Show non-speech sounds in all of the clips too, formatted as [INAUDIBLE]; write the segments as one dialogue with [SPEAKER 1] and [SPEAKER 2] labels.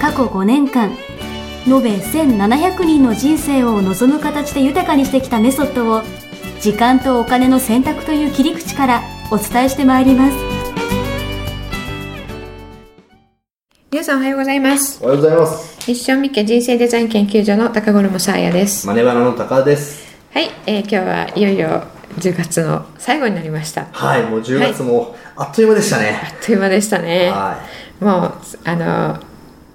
[SPEAKER 1] 過去5年間延べ1700人の人生を望む形で豊かにしてきたメソッドを時間とお金の選択という切り口からお伝えしてまいります。
[SPEAKER 2] 皆さんおはようございます。
[SPEAKER 3] おはようございます。
[SPEAKER 2] ミッションミッケ人生デザイン研究所の高頃もさあやです。
[SPEAKER 3] マネバナの高田です。
[SPEAKER 2] はい、えー今日はいよいよ10月の最後になりました。あ
[SPEAKER 3] はい、もう10月もあっという間でしたね。
[SPEAKER 2] っという間でしたね。
[SPEAKER 3] は
[SPEAKER 2] もうあの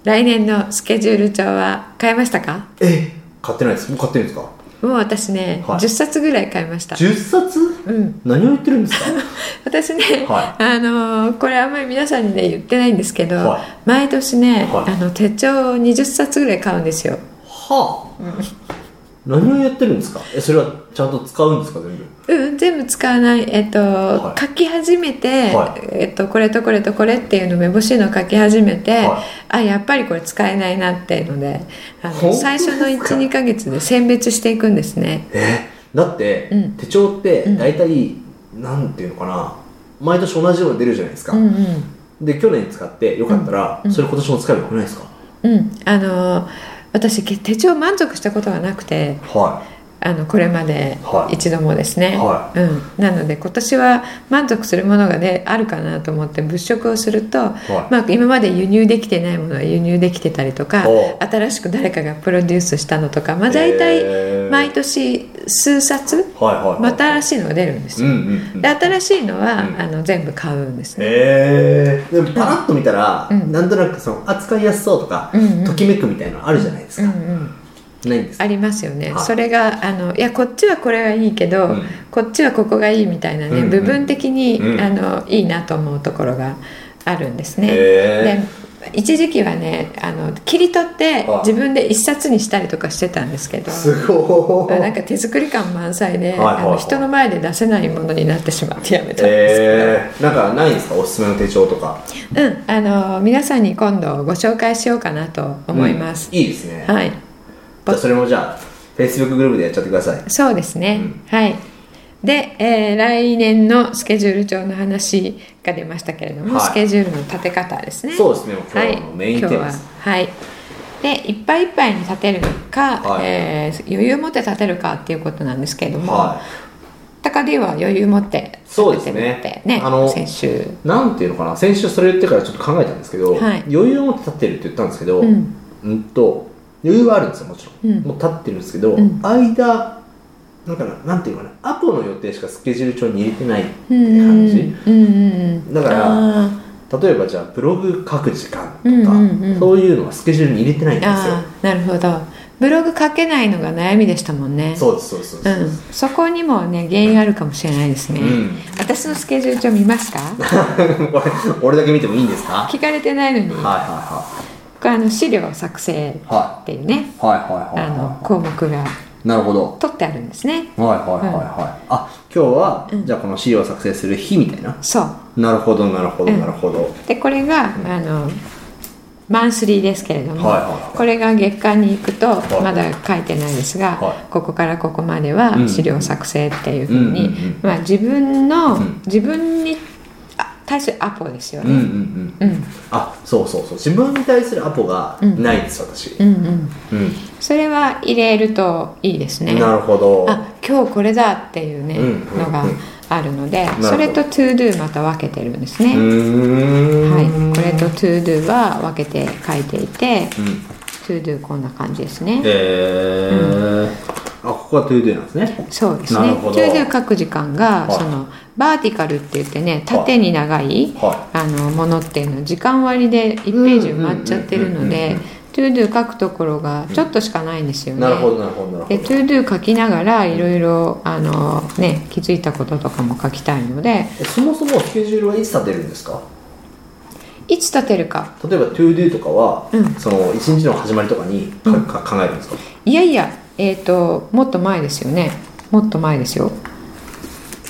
[SPEAKER 2] 来年のスケジュール帳は買いましたか？
[SPEAKER 3] い。え、買ってないです。もう買ってるんですか？
[SPEAKER 2] もう私ね、
[SPEAKER 3] はい
[SPEAKER 2] 10冊ぐらい買いました
[SPEAKER 3] 10冊？
[SPEAKER 2] うん
[SPEAKER 3] 何を言ってるんですか？[LAUGHS]
[SPEAKER 2] 私ね、
[SPEAKER 3] は
[SPEAKER 2] あのこれあんまり皆さんにね言ってないんですけど、
[SPEAKER 3] はい
[SPEAKER 2] 毎年ね、
[SPEAKER 3] はい
[SPEAKER 2] あの手帳を20冊ぐらい買うんですよ
[SPEAKER 3] はあ。何をやってるんですか？え、それはちゃんと使うんですか？全部。
[SPEAKER 2] うん、全部使わない、えっと
[SPEAKER 3] はい。
[SPEAKER 2] 書き始めて、
[SPEAKER 3] はい。
[SPEAKER 2] えっと、これとこれとこれっていうのを目星の書き始めて、
[SPEAKER 3] はい。
[SPEAKER 2] あやっぱりこれ使えないなっていうのであの最初の12ヶ月で選別していくんですね。
[SPEAKER 3] え、だって、
[SPEAKER 2] うん。
[SPEAKER 3] 手帳って
[SPEAKER 2] うん。
[SPEAKER 3] 大体、なんていうのかな？毎年同じように出るじゃないですか。
[SPEAKER 2] うん
[SPEAKER 3] で去年使ってよかったら、
[SPEAKER 2] うん。
[SPEAKER 3] それ今年も使えばよくないですか？
[SPEAKER 2] うんうん。あの私け手帳満足したことがなくて
[SPEAKER 3] は
[SPEAKER 2] あのこれまで
[SPEAKER 3] はい。
[SPEAKER 2] 一度もですね、
[SPEAKER 3] は
[SPEAKER 2] うん、なので今年は満足するものが、ね、あるかなと思って物色をすると、
[SPEAKER 3] はい。
[SPEAKER 2] まあ、今まで輸入できてないものは輸入できてたりとか
[SPEAKER 3] お
[SPEAKER 2] 新しく誰かがプロデュースしたのとか、まあ、大体
[SPEAKER 3] えー。
[SPEAKER 2] 毎年数冊。また新しいのが出るんですよ。で新しいのは、
[SPEAKER 3] うん。
[SPEAKER 2] あの全部買うんですね、
[SPEAKER 3] へえでもパラッと見たら、
[SPEAKER 2] うん。
[SPEAKER 3] なんとなくその扱いやすそうとか、ときめくみたいなのあるじゃないですか、
[SPEAKER 2] うんうん
[SPEAKER 3] ないんですか？
[SPEAKER 2] ありますよね、
[SPEAKER 3] はい。
[SPEAKER 2] それがあのいやこっちはこれはいいけど、
[SPEAKER 3] うん。
[SPEAKER 2] こっちはここがいいみたいなね、部分的に、
[SPEAKER 3] うん。
[SPEAKER 2] あのいいなと思うところがあるんですね、
[SPEAKER 3] へ
[SPEAKER 2] で一時期はねあの切り取って
[SPEAKER 3] はい
[SPEAKER 2] 自分で一冊にしたりとかしてたんですけど。
[SPEAKER 3] えすごい。
[SPEAKER 2] なんか手作り感満載で、あの人の前で出せないものになってしまってやめたんです
[SPEAKER 3] えー、なんかないんですか？おすすめの手帳とか。
[SPEAKER 2] けど、うん、あの皆さんに今度ご紹介しようかなと思います、
[SPEAKER 3] うん。いいですね、
[SPEAKER 2] はい。
[SPEAKER 3] じゃあそれもじゃあ Facebook グループでやっちゃってください。
[SPEAKER 2] そうですね、
[SPEAKER 3] うん。
[SPEAKER 2] はいで、えー来年のスケジュール帳の話が出ましたけれども、
[SPEAKER 3] はい。
[SPEAKER 2] スケジュールの立て方ですね。
[SPEAKER 3] そうですね。今
[SPEAKER 2] はい
[SPEAKER 3] 日のメインテー
[SPEAKER 2] ははい。でいっぱいいっぱいに立てるか、
[SPEAKER 3] はい。
[SPEAKER 2] えー余裕を持って立てるかっていうことなんですけれども、
[SPEAKER 3] は
[SPEAKER 2] 高では余裕持って
[SPEAKER 3] そう
[SPEAKER 2] 立て
[SPEAKER 3] ですね
[SPEAKER 2] てるってね。
[SPEAKER 3] あの
[SPEAKER 2] 先週。
[SPEAKER 3] いなんていうのかな先週それ言ってからちょっと考えたんですけど、
[SPEAKER 2] はい。
[SPEAKER 3] 余裕を持って立ってるって言ったんですけど、
[SPEAKER 2] うん。
[SPEAKER 3] うんと余裕はあるんですよもちろん、
[SPEAKER 2] うん。
[SPEAKER 3] もう立ってるんですけど、
[SPEAKER 2] うん。
[SPEAKER 3] 間なんかななんていうのかなアポの予定しかスケジュール帳に入れてないって
[SPEAKER 2] うん
[SPEAKER 3] 感じ、
[SPEAKER 2] うんうん。うん
[SPEAKER 3] だから
[SPEAKER 2] あ
[SPEAKER 3] 例えばじゃあブログ書く時間とか、そういうのはスケジュールに入れてないん
[SPEAKER 2] ー
[SPEAKER 3] ですよ。
[SPEAKER 2] なるほど。ブログ書けないのが悩みでしたもんね。
[SPEAKER 3] そうですそうですそうです、
[SPEAKER 2] うん、そこにもね原因あるかもしれないですね、
[SPEAKER 3] うん。
[SPEAKER 2] 私のスケジュール帳見ますか？[LAUGHS]
[SPEAKER 3] 俺俺だけ見てもいいんですか？はい
[SPEAKER 2] 聞かれてないのに、
[SPEAKER 3] は
[SPEAKER 2] これあの資料作成
[SPEAKER 3] いはい。は
[SPEAKER 2] っていうね
[SPEAKER 3] いはいはいはい。
[SPEAKER 2] あの
[SPEAKER 3] は
[SPEAKER 2] 項目が。
[SPEAKER 3] いなるほど。
[SPEAKER 2] 取ってあるんですね。
[SPEAKER 3] はいはいはいはい、あ今日は、
[SPEAKER 2] うん。
[SPEAKER 3] じゃあこの資料を作成する日みたいな？
[SPEAKER 2] そう。
[SPEAKER 3] なるほどなるほど
[SPEAKER 2] うん。
[SPEAKER 3] なるほど、
[SPEAKER 2] でこれが、あのマンスリーですけれども、
[SPEAKER 3] はいはいはい。
[SPEAKER 2] これが月間に行くと、
[SPEAKER 3] い。
[SPEAKER 2] まだ書いてないですが、
[SPEAKER 3] はい。
[SPEAKER 2] ここからここまでは
[SPEAKER 3] うん。
[SPEAKER 2] 資料作成っていうふうに、
[SPEAKER 3] うんうんうん。
[SPEAKER 2] まあ、自分の、
[SPEAKER 3] うん。
[SPEAKER 2] 自分にあ対するアポですよ
[SPEAKER 3] うんうん
[SPEAKER 2] ね。
[SPEAKER 3] うん。
[SPEAKER 2] うん。
[SPEAKER 3] あそうそうそう。自分に対するアポがないです、私、
[SPEAKER 2] うんうん。
[SPEAKER 3] うん。
[SPEAKER 2] それは入れるといいですね。
[SPEAKER 3] なるほど。
[SPEAKER 2] あ今日これだっていうね、
[SPEAKER 3] うんうんうん。
[SPEAKER 2] のがあるのでそれと to do また分けてるんですね、
[SPEAKER 3] うーん。
[SPEAKER 2] はい、これと to do は分けて書いていて
[SPEAKER 3] うん。
[SPEAKER 2] to do こんな感じですね、
[SPEAKER 3] えー。あここは ToDo なんですね。
[SPEAKER 2] そうですね。
[SPEAKER 3] なるほど。
[SPEAKER 2] to do 書く時間が、
[SPEAKER 3] はい。
[SPEAKER 2] そのバーティカルって言ってね縦に長い、
[SPEAKER 3] は
[SPEAKER 2] あのものっていうのは時間割で1ページ埋まっちゃってるの
[SPEAKER 3] うんうんうんうん
[SPEAKER 2] で to do 書くところがちょっとしかないんですよね、
[SPEAKER 3] いなるほどなるほどなるほ
[SPEAKER 2] で
[SPEAKER 3] ど
[SPEAKER 2] to do 書きながらいろいろあのね気づいたこととかも書きたいので。
[SPEAKER 3] えそもそもスケジュールはいつ立てるんですか？
[SPEAKER 2] いつ立てるか。
[SPEAKER 3] 例えば ToDo とかは、
[SPEAKER 2] うん。
[SPEAKER 3] その一日の始まりとかにか、
[SPEAKER 2] うん。
[SPEAKER 3] か考えるんですか？
[SPEAKER 2] いやいやえっ、ともっと前ですよね。もっと前ですよ。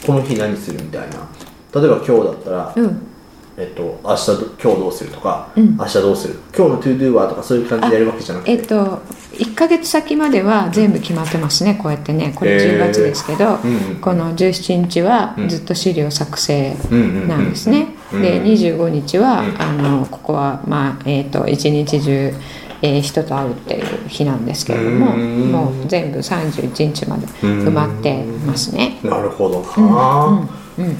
[SPEAKER 3] この日何するみたいな。例えば今日だったら、
[SPEAKER 2] うん。
[SPEAKER 3] えっと、明日ど今日どうするとか、
[SPEAKER 2] うん。
[SPEAKER 3] 明日どうする？今日の ToDo はとかそういう感じでやるわけじゃなくて。
[SPEAKER 2] えっ、と1ヶ月先までは全部決まってますね。こうやってね。これ
[SPEAKER 3] へー。
[SPEAKER 2] 10月ですけど、
[SPEAKER 3] うんうん
[SPEAKER 2] この17日は
[SPEAKER 3] うん。
[SPEAKER 2] ずっと資料作成なんですね、
[SPEAKER 3] うん
[SPEAKER 2] で25日は、
[SPEAKER 3] うん。
[SPEAKER 2] あのここはまあえっ、と一日中、えー人と会うっていう日なんですけれども
[SPEAKER 3] うん。
[SPEAKER 2] もう全部31日まで埋まってますね。
[SPEAKER 3] なるほど。な、
[SPEAKER 2] うん。うん。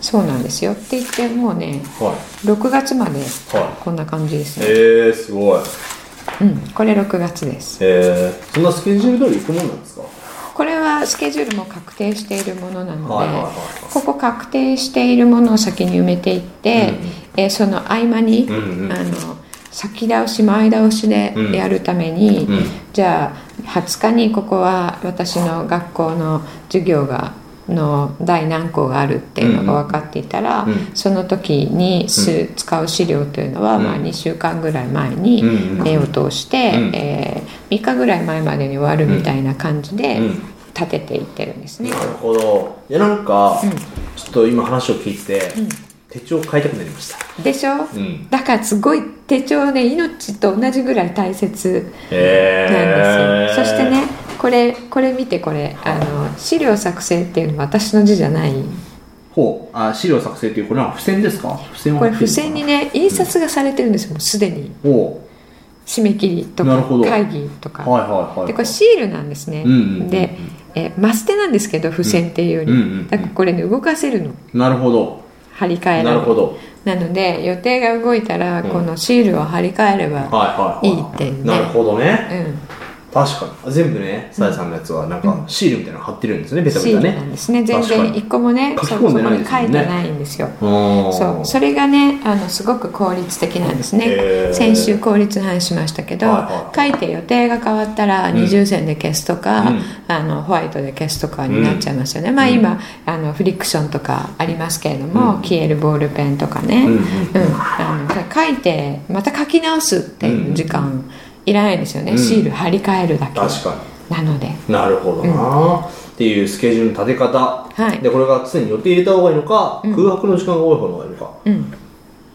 [SPEAKER 2] そうなんですよ。って言ってもうね
[SPEAKER 3] は
[SPEAKER 2] 6月まで
[SPEAKER 3] い。は
[SPEAKER 2] こんな感じです
[SPEAKER 3] い
[SPEAKER 2] ね、
[SPEAKER 3] えー、すごい。
[SPEAKER 2] うん、これ6月です。
[SPEAKER 3] えー、そんなスケジュール通り行くもんなんですか？
[SPEAKER 2] これはスケジュールも確定しているものなので、
[SPEAKER 3] はいはいはい
[SPEAKER 2] ここ確定しているものを先に埋めていって、えーその合間に、
[SPEAKER 3] うんうん。
[SPEAKER 2] あの先倒し前倒しでやるために、
[SPEAKER 3] うん。
[SPEAKER 2] じゃあ20日にここは私の学校の授業がの第何項があるっていうのが分かっていたら、
[SPEAKER 3] うん。
[SPEAKER 2] その時にす、使う資料というのは、
[SPEAKER 3] うん。
[SPEAKER 2] まあ、2週間ぐらい前に
[SPEAKER 3] うんうん。
[SPEAKER 2] 目を通して、
[SPEAKER 3] うん。
[SPEAKER 2] えー3日ぐらい前までに終わるみたいな感じで
[SPEAKER 3] うん。
[SPEAKER 2] 立てていってるんですね。
[SPEAKER 3] なるほど。いやなんか、
[SPEAKER 2] うん。
[SPEAKER 3] ちょっと今話を聞いて手帳を買いたくなりました。
[SPEAKER 2] でしょ、
[SPEAKER 3] うん。
[SPEAKER 2] だからすごい手帳ね命と同じぐらい大切
[SPEAKER 3] へ
[SPEAKER 2] なんですよ、
[SPEAKER 3] え
[SPEAKER 2] そしてねこれこれ見てこれ。あの資料作成っていうのは私の字じゃない。
[SPEAKER 3] ほう。あ資料作成っていうこれは付箋ですか？付箋は
[SPEAKER 2] これ付箋にね印刷がされてるんですよもうすでに。
[SPEAKER 3] ほ
[SPEAKER 2] 締め切りとか会議とか、
[SPEAKER 3] うはいはいはい。
[SPEAKER 2] でこれシールなんですね、
[SPEAKER 3] うんうんうんうん。
[SPEAKER 2] で、えーマステなんですけど付箋っていうより、
[SPEAKER 3] うんうんうんうん。
[SPEAKER 2] だからこれね動かせるの。
[SPEAKER 3] なるほど
[SPEAKER 2] 張り替えられる。
[SPEAKER 3] なるほど。
[SPEAKER 2] なので予定が動いたら
[SPEAKER 3] うん。
[SPEAKER 2] このシールを貼り替えれば、
[SPEAKER 3] いい
[SPEAKER 2] っていうね。
[SPEAKER 3] なるほどね。
[SPEAKER 2] うん
[SPEAKER 3] 確かに。全部ねさやさんのやつはなんかシールみたいなの貼ってるんですねベタベタ
[SPEAKER 2] シールなん
[SPEAKER 3] ね
[SPEAKER 2] ですね。全然一個もね
[SPEAKER 3] 書き
[SPEAKER 2] そ
[SPEAKER 3] 込んでないで
[SPEAKER 2] 書いてないんですよ。
[SPEAKER 3] そ
[SPEAKER 2] そう。それがねあのすごく効率的なんですね、
[SPEAKER 3] へー。
[SPEAKER 2] 先週効率の話しましたけど、
[SPEAKER 3] はいはい
[SPEAKER 2] 書いて予定が変わったら
[SPEAKER 3] うん。
[SPEAKER 2] 二重線で消すとか、
[SPEAKER 3] うん。
[SPEAKER 2] あのホワイトで消すとかになっちゃいますよね、まあ今あのフリクションとかありますけれども、
[SPEAKER 3] うん。
[SPEAKER 2] 消えるボールペンとかね、
[SPEAKER 3] うんうん
[SPEAKER 2] うん。あの書いてまた書き直すっていう時間いらないですよね、
[SPEAKER 3] うん。
[SPEAKER 2] シール貼り替えるだけ。
[SPEAKER 3] 確か
[SPEAKER 2] なので。
[SPEAKER 3] になるほどな、っていうスケジュールの立て方、
[SPEAKER 2] はい。
[SPEAKER 3] でこれが常に予定入れた方がいいのか、
[SPEAKER 2] うん。
[SPEAKER 3] 空白の時間が多い方がいいのか。
[SPEAKER 2] うん。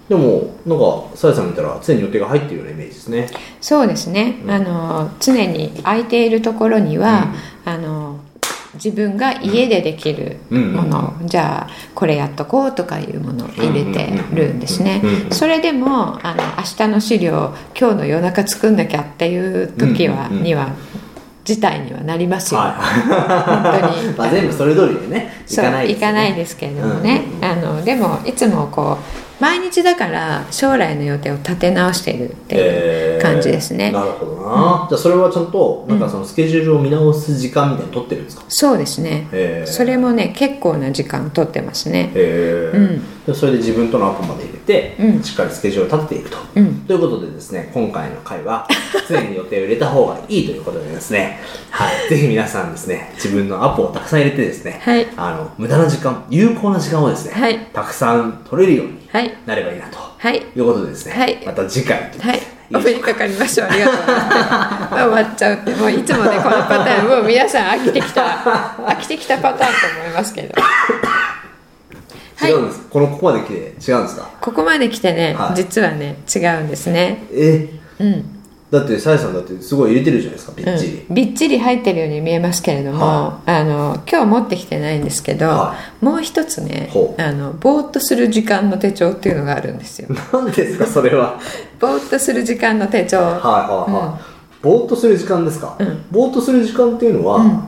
[SPEAKER 3] でもなんかさやさん見たら常に予定が入ってるようなイメージですね。
[SPEAKER 2] そうですね、
[SPEAKER 3] うん。
[SPEAKER 2] あの常に空いているところには、あの自分が家でできるもの、じゃあこれやっとこうとかいうものを入れてるんですね。
[SPEAKER 3] うんうんうん
[SPEAKER 2] それでもあの明日の資料今日の夜中作んなきゃっていう時は、
[SPEAKER 3] うんうんうん。
[SPEAKER 2] には事態にはなりますよ、
[SPEAKER 3] はい。
[SPEAKER 2] 本当に。[LAUGHS]
[SPEAKER 3] まあ全部それ通りでねい
[SPEAKER 2] そう
[SPEAKER 3] かないですよね。
[SPEAKER 2] いかないですけれどもね、
[SPEAKER 3] うん。
[SPEAKER 2] あのでもいつもこう毎日だから将来の予定を立て直しているっていう感じですね、
[SPEAKER 3] えーなるほどな、じゃあそれはちゃんとなんかそのスケジュールを見直す時間みたいに取ってるんですか、
[SPEAKER 2] そうですね、
[SPEAKER 3] へー。
[SPEAKER 2] それもね結構な時間取ってますね。
[SPEAKER 3] へー。
[SPEAKER 2] うん。
[SPEAKER 3] でそれで自分とのアポまで入れて、
[SPEAKER 2] うん。
[SPEAKER 3] しっかりスケジュールを立てていくと、
[SPEAKER 2] うん。
[SPEAKER 3] ということでですね今回の回は常に予定を入れた方がいいということでですね、はい、[LAUGHS] ぜひ皆さんですね自分のアポをたくさん入れてですね、
[SPEAKER 2] はい。
[SPEAKER 3] あの無駄な時間有効な時間をですね、
[SPEAKER 2] はい。
[SPEAKER 3] たくさん取れるように
[SPEAKER 2] はい
[SPEAKER 3] なればいいなと
[SPEAKER 2] はい。
[SPEAKER 3] いうことでですね、
[SPEAKER 2] はい。
[SPEAKER 3] また次回
[SPEAKER 2] はい。
[SPEAKER 3] い
[SPEAKER 2] お目にか？かりましょう。ありがとうございます。[LAUGHS] 終わっちゃうってもういつもねこのパターンもう皆さん飽きてきた [LAUGHS] 飽きてきたパターンと思いますけど。はい
[SPEAKER 3] 違うんです、このここまで来て違うんですか？
[SPEAKER 2] ここまで来てね、
[SPEAKER 3] はい。
[SPEAKER 2] 実はね違うんですね。
[SPEAKER 3] え？
[SPEAKER 2] うん
[SPEAKER 3] だってさやさんだってすごい入れてるじゃないですかびっちり、
[SPEAKER 2] うん、びっちり入ってるように見えますけれども、
[SPEAKER 3] は
[SPEAKER 2] あの今日持ってきてないんですけど、
[SPEAKER 3] は
[SPEAKER 2] もう一つねあのぼーっとする時間の手帳っていうのがあるんですよ。
[SPEAKER 3] 何ですかそれは。[LAUGHS]
[SPEAKER 2] ぼーっとする時間の手帳。
[SPEAKER 3] はいはいはい、ぼーっとする時間ですか、
[SPEAKER 2] うん。
[SPEAKER 3] ぼーっとする時間っていうのは、
[SPEAKER 2] うん。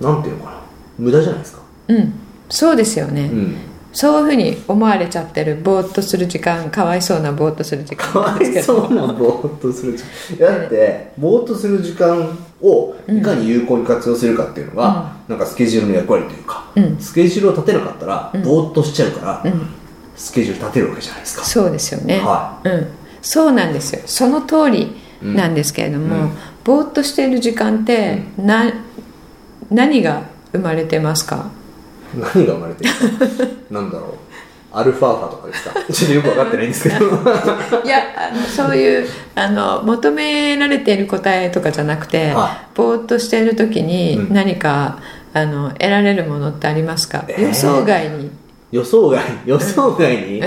[SPEAKER 3] なんていうのかな？無駄じゃないですか？
[SPEAKER 2] うん。そうですよね、
[SPEAKER 3] うん
[SPEAKER 2] そういうふうに思われちゃってるぼーっとする時間かわいそうなぼーっとする時
[SPEAKER 3] かわ
[SPEAKER 2] 間なんですけ
[SPEAKER 3] いそ
[SPEAKER 2] ど
[SPEAKER 3] うなぼーっとする時間。だってぼーっとする時間をいかに有効に活用するかっていうのが、なんかスケジュールの役割というか、
[SPEAKER 2] うん。
[SPEAKER 3] スケジュールを立てなかったら、
[SPEAKER 2] うん。
[SPEAKER 3] ぼーっとしちゃうから、
[SPEAKER 2] うん。
[SPEAKER 3] スケジュール立てるわけじゃないですか。
[SPEAKER 2] そうですよね、
[SPEAKER 3] は
[SPEAKER 2] うん、そうなんですよ。その通りなんですけれども、
[SPEAKER 3] うん。
[SPEAKER 2] ぼーっとしている時間って、な何が生まれてますか？
[SPEAKER 3] 何が生まれてるかなんだろう？アルファーファとかですか？ちょっとよく分かってないんですけど。[LAUGHS]
[SPEAKER 2] いやあのそういうあの求められている答えとかじゃなくて、
[SPEAKER 3] は
[SPEAKER 2] ぼーっとしている時に
[SPEAKER 3] うん。
[SPEAKER 2] 何か、あの得られるものってありますか、
[SPEAKER 3] えー。
[SPEAKER 2] 予想外に、
[SPEAKER 3] 予想外予想外に、
[SPEAKER 2] う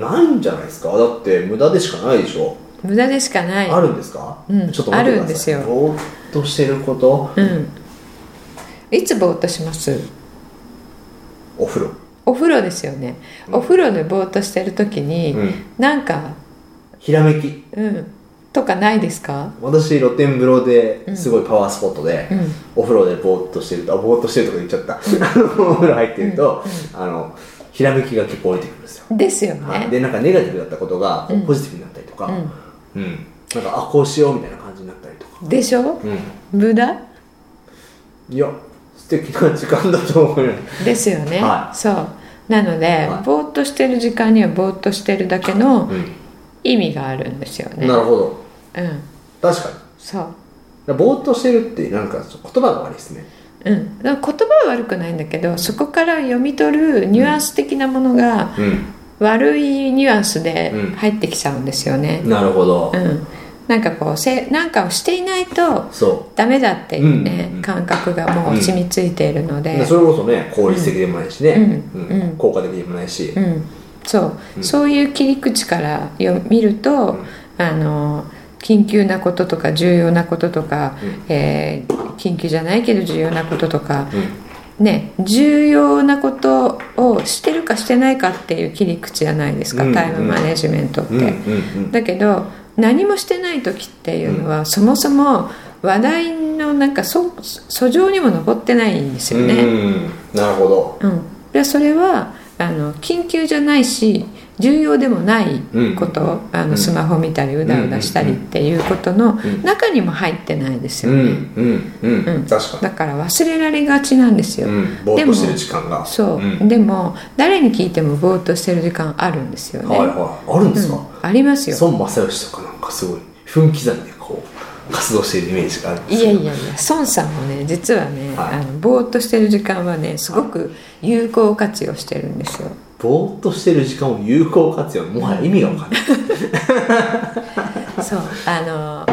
[SPEAKER 3] ないんじゃないですか？だって無駄でしかないでしょ、
[SPEAKER 2] ん、無駄でしかない。
[SPEAKER 3] あるんですか、
[SPEAKER 2] うん。
[SPEAKER 3] ちょっと
[SPEAKER 2] あるんですよ。
[SPEAKER 3] ぼーっとしてること？
[SPEAKER 2] うん。いつぼーっとします？
[SPEAKER 3] お風呂。
[SPEAKER 2] お風呂ですよね、
[SPEAKER 3] うん。
[SPEAKER 2] お風呂でぼーっとしてる時に、
[SPEAKER 3] うん。
[SPEAKER 2] なんか
[SPEAKER 3] ひらめき。
[SPEAKER 2] うん。とかないですか？
[SPEAKER 3] 私露天風呂ですごいパワースポットで、
[SPEAKER 2] うん。
[SPEAKER 3] お風呂でぼーっとしてるとあぼーっとしてるとか言っちゃった、[LAUGHS] お風呂入ってると、あのひらめきが結構降りてくるんですよ、
[SPEAKER 2] ですよ
[SPEAKER 3] はい。
[SPEAKER 2] ね
[SPEAKER 3] でなんかネガティブだったことがポジティブになったりとか、
[SPEAKER 2] う
[SPEAKER 3] うん。なんかあこうしようみたいな感じになったりとか、
[SPEAKER 2] んでしょ？
[SPEAKER 3] う
[SPEAKER 2] 無駄？
[SPEAKER 3] ん、いや素敵な時間だと思うよ。
[SPEAKER 2] ですよね、
[SPEAKER 3] はい。
[SPEAKER 2] そう。なので、
[SPEAKER 3] はい。
[SPEAKER 2] ぼーっとしてる時間にはぼーっとしてるだけの
[SPEAKER 3] う
[SPEAKER 2] 意味があるんですよ
[SPEAKER 3] ん、
[SPEAKER 2] ね。
[SPEAKER 3] なるほど。
[SPEAKER 2] うん。
[SPEAKER 3] 確かに。
[SPEAKER 2] そう。
[SPEAKER 3] ぼーっとしてるってなんか言葉が悪いですね。
[SPEAKER 2] うん、言葉は悪くないんだけどそこから読み取るニュアンス的なものが
[SPEAKER 3] うん。
[SPEAKER 2] 悪いニュアンスで
[SPEAKER 3] うん。
[SPEAKER 2] 入ってきちゃうんですよね。
[SPEAKER 3] なるほど、
[SPEAKER 2] うん、なんかこうせなんかをしていないと
[SPEAKER 3] そ
[SPEAKER 2] ダメだっていうね、
[SPEAKER 3] うん
[SPEAKER 2] 感覚がもう染みついているの
[SPEAKER 3] う
[SPEAKER 2] で、
[SPEAKER 3] でそれこそね効率的でもないしね、
[SPEAKER 2] うん。
[SPEAKER 3] うん。
[SPEAKER 2] うん。
[SPEAKER 3] 効果的でもないし、
[SPEAKER 2] うん、そう、
[SPEAKER 3] うん。
[SPEAKER 2] そういう切り口からよ見ると、
[SPEAKER 3] うん。
[SPEAKER 2] あの緊急なこととか重要なこととか、
[SPEAKER 3] うん。
[SPEAKER 2] えー緊急じゃないけど重要なこととか、
[SPEAKER 3] うん。
[SPEAKER 2] ね重要なことをしてるかしてないかっていう切り口じゃないですか、
[SPEAKER 3] うん。
[SPEAKER 2] タイムマネジメントって。
[SPEAKER 3] うん。うん。うん。
[SPEAKER 2] だけど何もしてない時っていうのは、そもそも話題のなんかそ訴状にも上ってないんですよね。
[SPEAKER 3] うん。なるほど。
[SPEAKER 2] うん、でそれはあの緊急じゃないし重要でもないこと、あ
[SPEAKER 3] うん。
[SPEAKER 2] のスマホ見たりうだうだしたりっていうことの
[SPEAKER 3] ん。
[SPEAKER 2] 中にも入ってないです
[SPEAKER 3] うん
[SPEAKER 2] よね、
[SPEAKER 3] うん。うん、
[SPEAKER 2] うん。
[SPEAKER 3] 確か
[SPEAKER 2] だから忘れられがちなんですよ、
[SPEAKER 3] に、うん、ぼーっとしてる時間が。
[SPEAKER 2] そう、
[SPEAKER 3] ん。
[SPEAKER 2] でも誰に聞いてもぼーっとしてる時間あるんですよね、
[SPEAKER 3] はいはい。あるんですか、
[SPEAKER 2] うん。ありますよ。
[SPEAKER 3] 孫正義とかかすごい分刻みでこう活動しているイメージがあるんですけど
[SPEAKER 2] いやいやいや孫さんもね実はね、
[SPEAKER 3] はい。
[SPEAKER 2] あのぼーっとしてる時間はねすごく有効活用してるんですよ。
[SPEAKER 3] ぼーっとしてる時間を有効活用？もはや意味が分かんない、[LAUGHS]
[SPEAKER 2] そうあの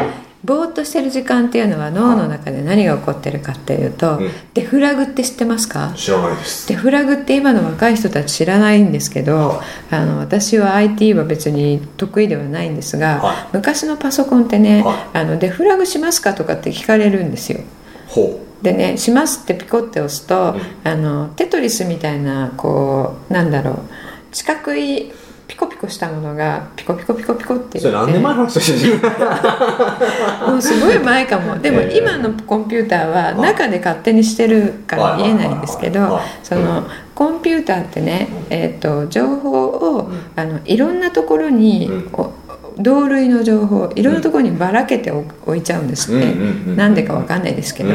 [SPEAKER 2] ぼーっとしてる時間っていうのは脳の中で何が起こってるかっていうと、
[SPEAKER 3] うん。
[SPEAKER 2] デフラグって知ってますか？
[SPEAKER 3] 知らないです。
[SPEAKER 2] デフラグって今の若い人たち知らないんですけどあの私は IT は別に得意ではないんですが、
[SPEAKER 3] は
[SPEAKER 2] 昔のパソコンってね、
[SPEAKER 3] は
[SPEAKER 2] あのデフラグしますかとかって聞かれるんですよ。
[SPEAKER 3] ほ
[SPEAKER 2] でね「します」ってピコって押すと、
[SPEAKER 3] うん。
[SPEAKER 2] あのテトリスみたいなこうなんだろう四角いピコピコしたものがピコピコピコピコって
[SPEAKER 3] うそれ何年前の話してる
[SPEAKER 2] もうすごい前かも。[LAUGHS] でも
[SPEAKER 3] ええ。
[SPEAKER 2] 今のコンピューターは
[SPEAKER 3] はい
[SPEAKER 2] 中で勝手にしてるから見えないんですけどそのコンピューターってね、えー、と情報を
[SPEAKER 3] うん。
[SPEAKER 2] あのいろんなところに
[SPEAKER 3] うん。
[SPEAKER 2] お同類の情報いろんなところにばらけてお置いちゃうんですって、なんでかわかんないですけど、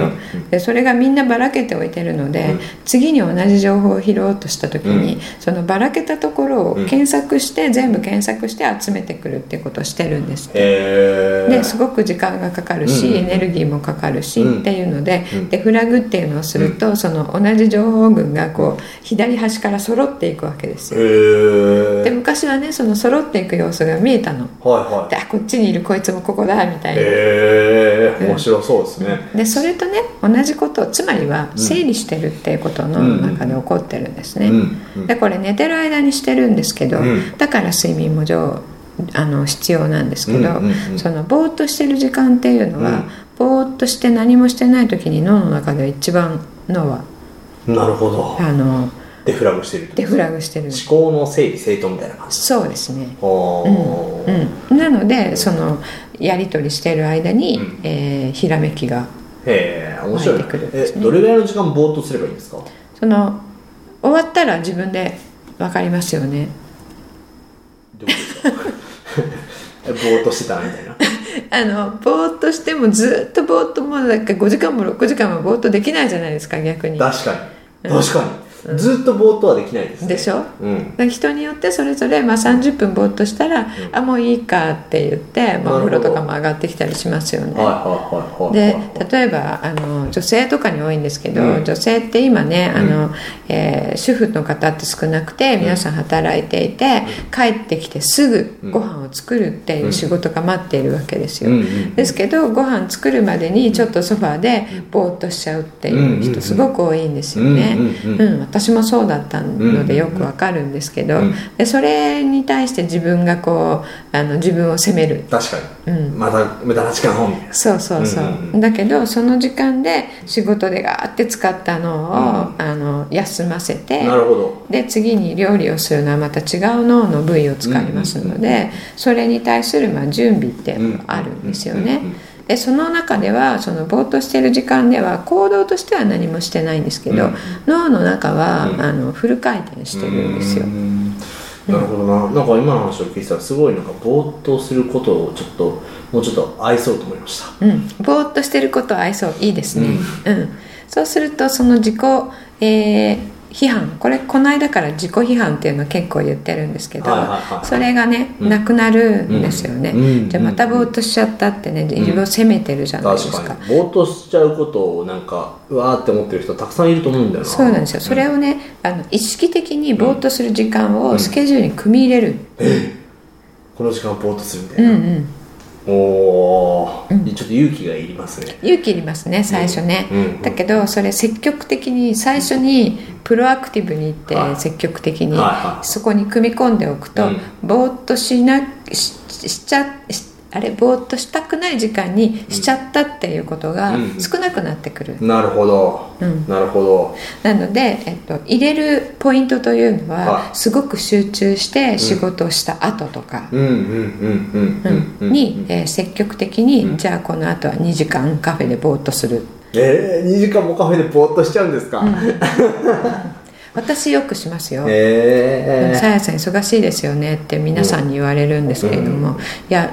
[SPEAKER 2] でそれがみんなばらけておいてるので、
[SPEAKER 3] うん
[SPEAKER 2] 次に同じ情報を拾おうとした時に、
[SPEAKER 3] うん。
[SPEAKER 2] そのばらけたところを
[SPEAKER 3] うん。
[SPEAKER 2] 検索して、全部検索して集めてくるっていうことをしてるんですって。ですごく時間がかかるし、エネルギーもかかるし、
[SPEAKER 3] うん。
[SPEAKER 2] っていうので、
[SPEAKER 3] うん。
[SPEAKER 2] デフラグっていうのをすると、その同じ情報群がこう左端から揃っていくわけですよ。で昔はねその揃っていく様子が見えたの。
[SPEAKER 3] はいはい。
[SPEAKER 2] であこっちにいるこいつもここだみたいな。
[SPEAKER 3] へえ面白そうですね、
[SPEAKER 2] でそれとね同じことつまりは
[SPEAKER 3] うん。
[SPEAKER 2] 整理してるっていうことの中で起こってるんですね。でこれ寝てる間にしてるんですけど、
[SPEAKER 3] うん。
[SPEAKER 2] だから睡眠も上あの必要なんですけど、そのぼーっとしてる時間っていうのは、
[SPEAKER 3] うん。
[SPEAKER 2] ぼーっとして何もしてない時に脳の中で一番脳は
[SPEAKER 3] なるほど。
[SPEAKER 2] あの
[SPEAKER 3] デフラグしてる
[SPEAKER 2] デフラグしてる。
[SPEAKER 3] 思考の整理整頓みたいな感じ？
[SPEAKER 2] そうですね。
[SPEAKER 3] おー。
[SPEAKER 2] うん、なのでそのやり取りしてる間に、
[SPEAKER 3] うん。
[SPEAKER 2] えーひらめきが
[SPEAKER 3] へえ面白い。
[SPEAKER 2] てくるね。
[SPEAKER 3] えどれぐらいの時間ぼーっとすればいいんですか？
[SPEAKER 2] その終わったら自分で分かりますよね。
[SPEAKER 3] どうですかえぼーっとしてたなみたいな？[LAUGHS]
[SPEAKER 2] あのぼーっとしてもずっとぼーっともうなんか5時間も6時間もぼーっとできないじゃないですか逆に。
[SPEAKER 3] 確かに。確かに、ずっとぼーっとはできないですね。
[SPEAKER 2] でしょ？
[SPEAKER 3] うん。
[SPEAKER 2] 人によってそれぞれ、まあ、30分ぼーっとしたら、あもういいかって言って、まあ、お風呂とかも上がってきたりしますよね。で
[SPEAKER 3] はい
[SPEAKER 2] 例えばあの女性とかに多いんですけど、
[SPEAKER 3] うん。
[SPEAKER 2] 女性って今ねあの、えー主婦の方って少なくて皆さん働いていて、帰ってきてすぐご飯を作るっていう仕事が待っているわけですよ、
[SPEAKER 3] うんうん
[SPEAKER 2] ですけどご飯作るまでにちょっとソファーでぼーっとしちゃうっていう人すごく多いんですよね、
[SPEAKER 3] うんうんうん。
[SPEAKER 2] うん私もそうだったのでよくわかるんですけど、
[SPEAKER 3] うん。
[SPEAKER 2] でそれに対して自分がこうあの自分を責める。
[SPEAKER 3] 確かに、
[SPEAKER 2] うん。
[SPEAKER 3] また無駄な時間本
[SPEAKER 2] そうそうそう,、
[SPEAKER 3] うんうん
[SPEAKER 2] だけどその時間で仕事でガーって使ったのを、
[SPEAKER 3] うん。
[SPEAKER 2] あの休ませて
[SPEAKER 3] なるほど。
[SPEAKER 2] で次に料理をするのはまた違う脳の部位を使いますので、それに対するまあ準備ってあるんですよね。
[SPEAKER 3] うんうんうん
[SPEAKER 2] でその中ではそのぼーっとしてる時間では行動としては何もしてないんですけど、
[SPEAKER 3] うん。
[SPEAKER 2] 脳の中は、
[SPEAKER 3] うん。
[SPEAKER 2] あのフル回転してるんですよ。
[SPEAKER 3] なるほどな、なんか今の話を聞いてたらすごいなんかぼーっとすることをちょっともうちょっと愛そうと思いました。
[SPEAKER 2] うん、ぼーっとしてることは愛想いいですね、うん。そうするとその自己、えー批判。これこの間から自己批判っていうのを結構言ってるんですけど、それがね、
[SPEAKER 3] うん。
[SPEAKER 2] なくなるんですよね、
[SPEAKER 3] うん。
[SPEAKER 2] じゃあまたぼーっとしちゃったってね自分を責めてるじゃないですか、
[SPEAKER 3] 確かに。ぼーっとしちゃうことをなんかうわーって思ってる人たくさんいると思うんだよな。
[SPEAKER 2] そうなんですよ。それをねあの意識的にぼーっとする時間をスケジュールに組み入れる、
[SPEAKER 3] この時間ぼーっとするみたいな、
[SPEAKER 2] うんうん
[SPEAKER 3] おお、ちょっと勇気がいりますね。
[SPEAKER 2] 勇気いりますね最初ね、
[SPEAKER 3] うんうん
[SPEAKER 2] だけどそれ積極的に最初にプロアクティブにいって
[SPEAKER 3] はい。
[SPEAKER 2] 積極的にそこに組み込んでおくと、
[SPEAKER 3] うん。
[SPEAKER 2] ぼーっとしなししちゃしあれぼーっとしたくない時間にしちゃったっていうことが
[SPEAKER 3] うん。
[SPEAKER 2] 少なくなってくる、
[SPEAKER 3] なるほど、
[SPEAKER 2] うん。
[SPEAKER 3] なるほど。
[SPEAKER 2] なので、えっと、入れるポイントというのは、
[SPEAKER 3] はい。
[SPEAKER 2] すごく集中して仕事をした後とか、
[SPEAKER 3] うん。うん。うん。うん。うん。うん。
[SPEAKER 2] に、えー積極的に、じゃあこの後は2時間カフェでぼーっとする。
[SPEAKER 3] えー、2時間もカフェでぼーっとしちゃうんですか、[LAUGHS]
[SPEAKER 2] 私よくしますよ、
[SPEAKER 3] え
[SPEAKER 2] さやさん忙しいですよねって皆さんに言われるんですけれども、いや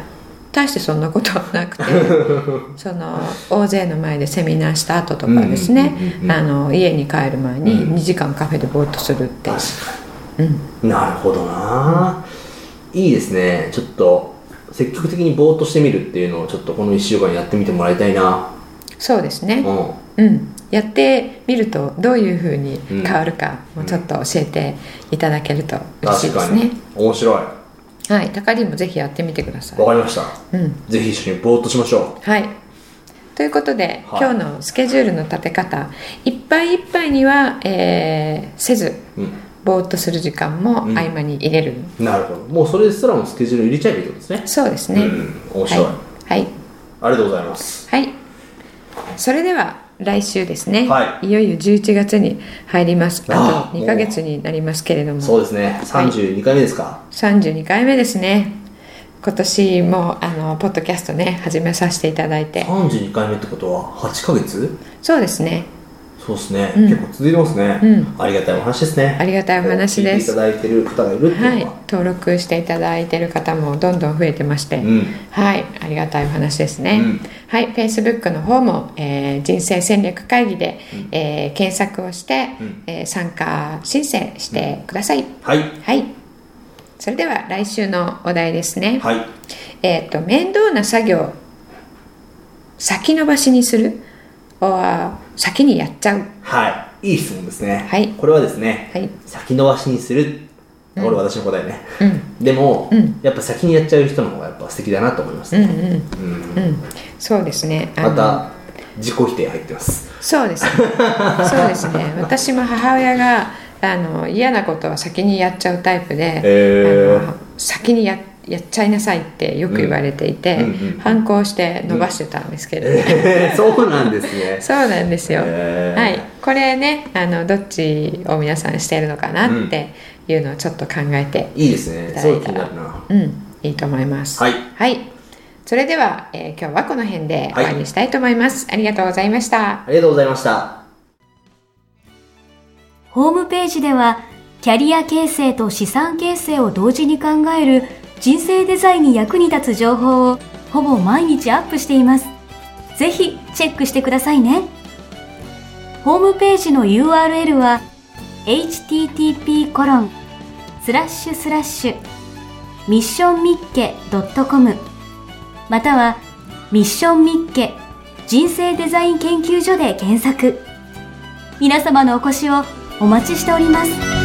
[SPEAKER 2] 大してそんなことはなくて [LAUGHS] その大勢の前でセミナーした後とかですね、家に帰る前に
[SPEAKER 3] うん。
[SPEAKER 2] 2時間カフェでぼーっとするって、う。ん、
[SPEAKER 3] に。なるほどな、いいですね。ちょっと積極的にぼーっとしてみるっていうのをちょっとこの1週間やってみてもらいたいな。
[SPEAKER 2] そうですね、
[SPEAKER 3] うん。
[SPEAKER 2] うん、やってみるとどういうふうに変わるかもちょっと教えていただけると嬉しいですね。
[SPEAKER 3] 面白い
[SPEAKER 2] はい。高りもぜひやってみてください。
[SPEAKER 3] わかりました。
[SPEAKER 2] うん。
[SPEAKER 3] ぜひ一緒にぼーっとしましょ
[SPEAKER 2] はい。ということで、
[SPEAKER 3] はい。
[SPEAKER 2] 今日のスケジュールの立て方いっぱいいっぱいには、えーせず
[SPEAKER 3] う、
[SPEAKER 2] ぼーっとする時間も
[SPEAKER 3] うん。
[SPEAKER 2] 合間に入れる、
[SPEAKER 3] うん、なるほど。もうそれすらもスケジュール入れちゃえばいいことですね。
[SPEAKER 2] そうですね、
[SPEAKER 3] うん。面白い、
[SPEAKER 2] はい、はい。
[SPEAKER 3] ありがとうございます。
[SPEAKER 2] はい。それでは来週ですね、
[SPEAKER 3] はい。
[SPEAKER 2] よいよ11月に入ります。あと
[SPEAKER 3] あー
[SPEAKER 2] 2ヶ月になりますけれども。
[SPEAKER 3] そうですね。32回目ですか、
[SPEAKER 2] 32回目ですね。今年もあのポッドキャストね始めさせていただいて。
[SPEAKER 3] 32回目ってことは8ヶ月？
[SPEAKER 2] そうですね
[SPEAKER 3] そうですね、
[SPEAKER 2] うん。
[SPEAKER 3] 結構続いてますね、
[SPEAKER 2] うん。
[SPEAKER 3] ありがたいお話ですね。
[SPEAKER 2] ありがたいお話です。
[SPEAKER 3] 聞いていただいてる方がいる
[SPEAKER 2] は。い。登録していただいている方もどんどん増えてまして、
[SPEAKER 3] うん。
[SPEAKER 2] はい、ありがたいお話ですね。
[SPEAKER 3] うん。
[SPEAKER 2] はい、Facebook の方も、えー人生戦略会議で、えー検索をして、
[SPEAKER 3] うん。
[SPEAKER 2] えー参加申請してください。
[SPEAKER 3] はい。
[SPEAKER 2] はい。それでは来週のお題ですね。
[SPEAKER 3] はい。
[SPEAKER 2] えっ、と面倒な作業先延ばしにする先にやっちゃう。
[SPEAKER 3] はいいい質問ですね
[SPEAKER 2] はい
[SPEAKER 3] これはですね、
[SPEAKER 2] はい。
[SPEAKER 3] 先延ばしにするこれ私の答えね、
[SPEAKER 2] うん
[SPEAKER 3] でも、
[SPEAKER 2] うん
[SPEAKER 3] やっぱ先にやっちゃう人の方がやっぱ素敵だなと思います
[SPEAKER 2] うんうん
[SPEAKER 3] ね、うん
[SPEAKER 2] うん。そうですね。
[SPEAKER 3] また自己否定入ってます
[SPEAKER 2] そうですね。そうですね。[LAUGHS] 私も母親があの嫌なことは先にやっちゃうタイプで、
[SPEAKER 3] へー
[SPEAKER 2] あの先にややっちゃいなさいってよく言われていて、
[SPEAKER 3] うんうんうん
[SPEAKER 2] 反抗して伸ばしてたんですけど、ね
[SPEAKER 3] えー、そうなんですね [LAUGHS]
[SPEAKER 2] そうなんですよ。
[SPEAKER 3] へー
[SPEAKER 2] はい。これね、あのどっちを皆さんしているのかなっていうのをちょっと考えて、
[SPEAKER 3] いいですね
[SPEAKER 2] いた
[SPEAKER 3] すごい気
[SPEAKER 2] だいたら
[SPEAKER 3] になるな
[SPEAKER 2] うん、いいと思います。
[SPEAKER 3] はい
[SPEAKER 2] はい。それでは、えー今日はこの辺で終わりにしたいと思います。ありがとうございました。
[SPEAKER 3] ありがとうございました
[SPEAKER 1] ホームページではキャリア形成と資産形成を同時に考える人生デザインに役に立つ情報をほぼ毎日アップしています。ぜひチェックしてくださいね。ホームページの URL は http コロンスラッシュスラッシュミッションミッケ .com またはミッションミッケ人生デザイン研究所で検索皆様のお越しをお待ちしております